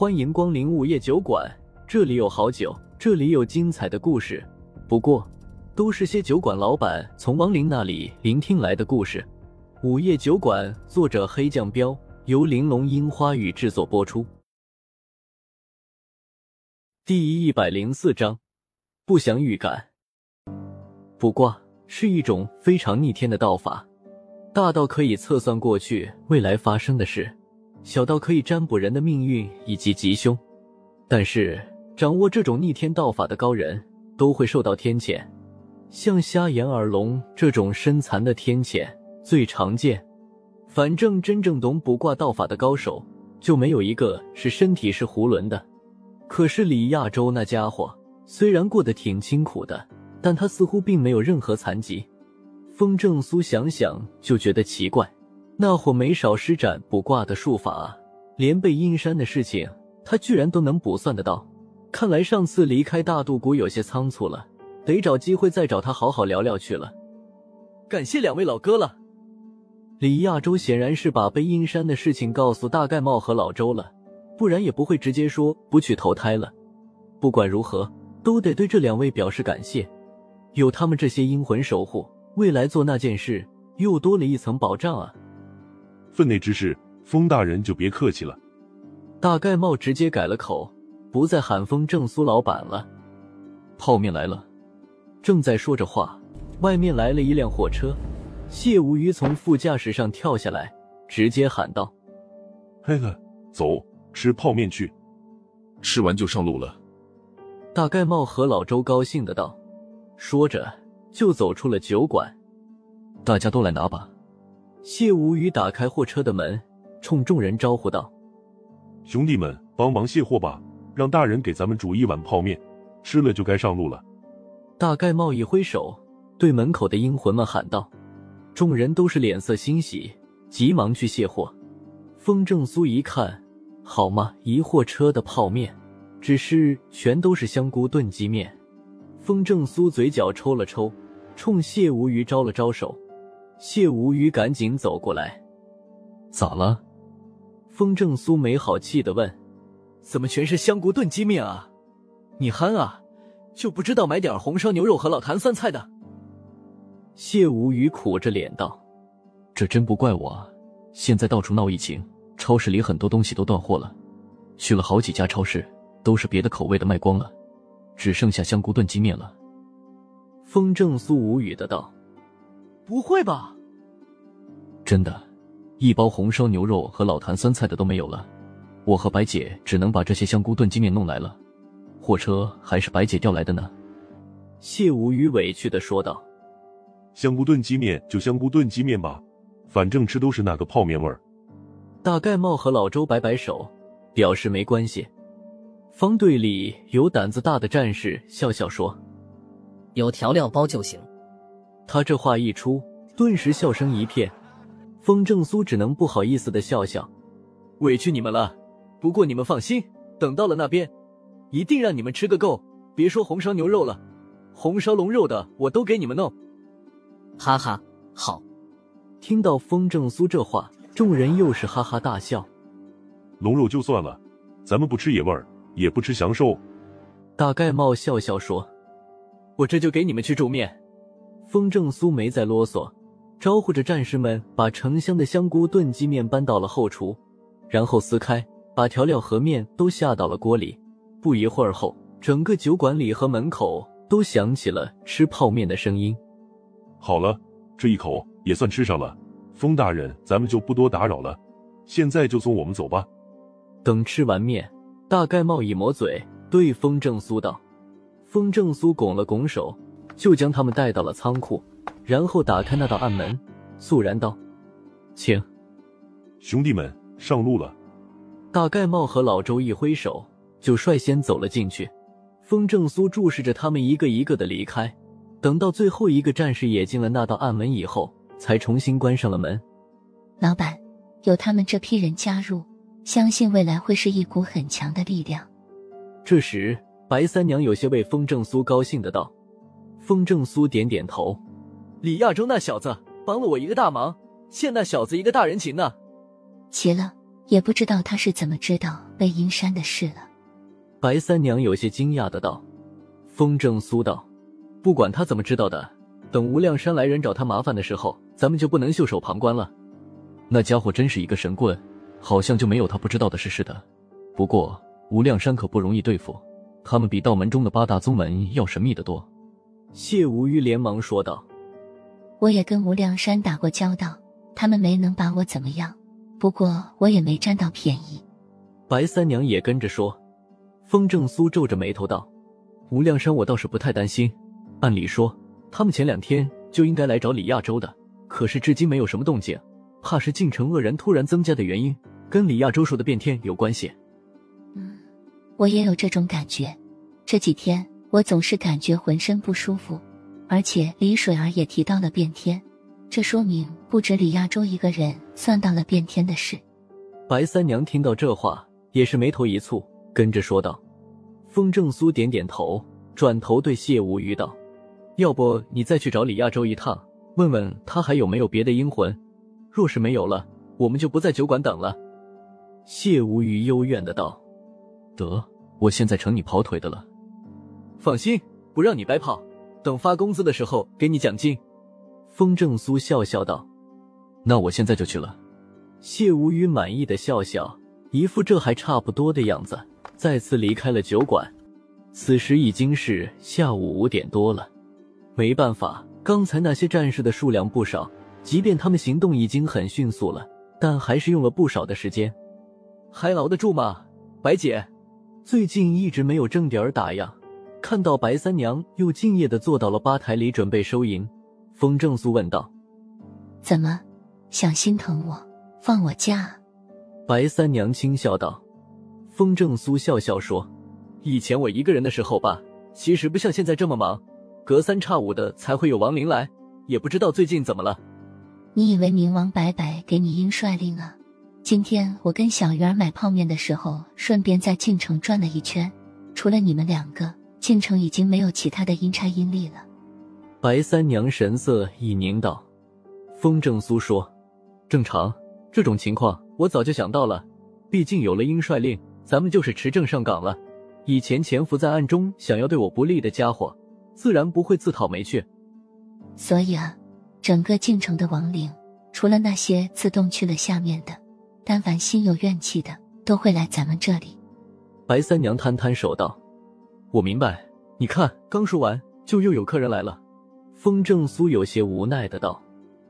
欢迎光临午夜酒馆，这里有好酒，这里有精彩的故事。不过，都是些酒馆老板从亡灵那里聆听来的故事。午夜酒馆，作者黑酱标，由玲珑樱花雨制作播出。第一百零四章，不祥预感。卜卦是一种非常逆天的道法，大到可以测算过去未来发生的事。小到可以占卜人的命运以及吉凶，但是掌握这种逆天道法的高人都会受到天谴，像瞎眼耳聋这种身残的天谴最常见。反正真正懂卜卦道法的高手就没有一个是身体是囫囵的。可是李亚洲那家伙虽然过得挺清苦的，但他似乎并没有任何残疾。风正苏想想就觉得奇怪。那货没少施展卜卦的术法，连背阴山的事情他居然都能卜算得到。看来上次离开大渡谷有些仓促了，得找机会再找他好好聊聊去了。感谢两位老哥了。李亚洲显然是把背阴山的事情告诉大盖帽和老周了，不然也不会直接说不去投胎了。不管如何，都得对这两位表示感谢，有他们这些阴魂守护，未来做那件事又多了一层保障啊。分内之事，风大人就别客气了。大盖帽直接改了口，不再喊风正苏老板了。泡面来了。正在说着话，外面来了一辆货车，谢无鱼从副驾驶上跳下来，直接喊道：“嘿嘿，走，吃泡面去。吃完就上路了。”大盖帽和老周高兴的道，说着就走出了酒馆。大家都来拿吧。谢无虞打开货车的门，冲众人招呼道：“兄弟们，帮忙卸货吧，让大人给咱们煮一碗泡面，吃了就该上路了。”大盖帽一挥手，对门口的阴魂们喊道：“众人都是脸色欣喜，急忙去卸货。”风正苏一看，好嘛，一货车的泡面，只是全都是香菇炖鸡面。风正苏嘴角抽了抽，冲谢无鱼招了招手。谢无语赶紧走过来，咋了？风正苏没好气的问：“怎么全是香菇炖鸡面啊？你憨啊，就不知道买点红烧牛肉和老坛酸菜的？”谢无语苦着脸道：“这真不怪我，现在到处闹疫情，超市里很多东西都断货了，去了好几家超市，都是别的口味的卖光了，只剩下香菇炖鸡面了。”风正苏无语的道。不会吧！真的，一包红烧牛肉和老坛酸菜的都没有了。我和白姐只能把这些香菇炖鸡面弄来了。货车还是白姐调来的呢。谢无语委屈的说道：“香菇炖鸡面就香菇炖鸡面吧，反正吃都是那个泡面味儿。”大盖帽和老周摆摆手，表示没关系。方队里有胆子大的战士笑笑说：“有调料包就行。”他这话一出，顿时笑声一片。风正苏只能不好意思的笑笑，委屈你们了。不过你们放心，等到了那边，一定让你们吃个够。别说红烧牛肉了，红烧龙肉的我都给你们弄。哈哈，好。听到风正苏这话，众人又是哈哈大笑。龙肉就算了，咱们不吃野味儿，也不吃祥兽。大盖帽笑笑说：“我这就给你们去煮面。”风正苏没再啰嗦，招呼着战士们把成箱的香菇炖鸡面搬到了后厨，然后撕开，把调料和面都下到了锅里。不一会儿后，整个酒馆里和门口都响起了吃泡面的声音。好了，这一口也算吃上了。风大人，咱们就不多打扰了，现在就送我们走吧。等吃完面，大盖帽一抹嘴，对风正苏道：“风正苏拱了拱手。”就将他们带到了仓库，然后打开那道暗门，肃然道：“请兄弟们上路了。”大盖帽和老周一挥手，就率先走了进去。风正苏注视着他们一个一个的离开，等到最后一个战士也进了那道暗门以后，才重新关上了门。老板，有他们这批人加入，相信未来会是一股很强的力量。这时，白三娘有些为风正苏高兴的道。风正苏点点头，李亚洲那小子帮了我一个大忙，欠那小子一个大人情呢。齐了，也不知道他是怎么知道魏阴山的事了。白三娘有些惊讶的道。风正苏道：“不管他怎么知道的，等无量山来人找他麻烦的时候，咱们就不能袖手旁观了。那家伙真是一个神棍，好像就没有他不知道的事似的。不过无量山可不容易对付，他们比道门中的八大宗门要神秘的多。”谢无虞连忙说道：“我也跟无量山打过交道，他们没能把我怎么样。不过我也没占到便宜。”白三娘也跟着说。风正苏皱着眉头道。无量山，我倒是不太担心。按理说，他们前两天就应该来找李亚洲的，可是至今没有什么动静，怕是进城恶人突然增加的原因，跟李亚洲说的变天有关系。嗯，我也有这种感觉。这几天我总是感觉浑身不舒服，而且李水儿也提到了变天，这说明不止李亚洲一个人算到了变天的事。白三娘听到这话，也是眉头一蹙，跟着说道。风正苏点点头，转头对谢无虞道：“要不你再去找李亚洲一趟，问问他还有没有别的阴魂。若是没有了，我们就不在酒馆等了。”谢无虞幽怨的道：“得，我现在成你跑腿的了。放心，不让你白跑。等发工资的时候给你奖金。”风正苏笑笑道：“那我现在就去了。”谢无语满意的笑笑，一副这还差不多的样子。再次离开了酒馆，此时已经是下午五点多了。没办法，刚才那些战士的数量不少，即便他们行动已经很迅速了，但还是用了不少的时间。还牢得住吗，白姐？最近一直没有正点打烊，看到白三娘又敬业的坐到了吧台里准备收银，风正苏问道：“怎么，想心疼我，放我假？”白三娘轻笑道。风正苏笑笑说：“以前我一个人的时候吧，其实不像现在这么忙，隔三差五的才会有亡灵来，也不知道最近怎么了。你以为冥王白白给你阴帅令啊？今天我跟小鱼儿买泡面的时候，顺便在晋城转了一圈，除了你们两个，晋城已经没有其他的阴差阴力了。”白三娘神色一凝道：“风正苏说，正常，这种情况我早就想到了，毕竟有了阴帅令。”咱们就是持证上岗了。以前潜伏在暗中想要对我不利的家伙，自然不会自讨没趣。所以啊，整个京城的亡灵，除了那些自动去了下面的，但凡心有怨气的，都会来咱们这里。白三娘摊摊手道：“我明白。你看，刚说完，就又有客人来了。”风正苏有些无奈的道。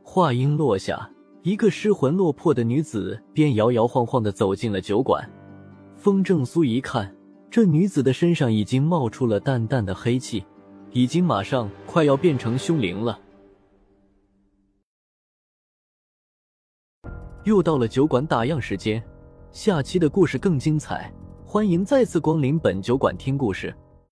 话音落下，一个失魂落魄的女子便摇摇晃晃的走进了酒馆。风正苏一看，这女子的身上已经冒出了淡淡的黑气，已经马上快要变成凶灵了。又到了酒馆打烊时间，下期的故事更精彩，欢迎再次光临本酒馆听故事。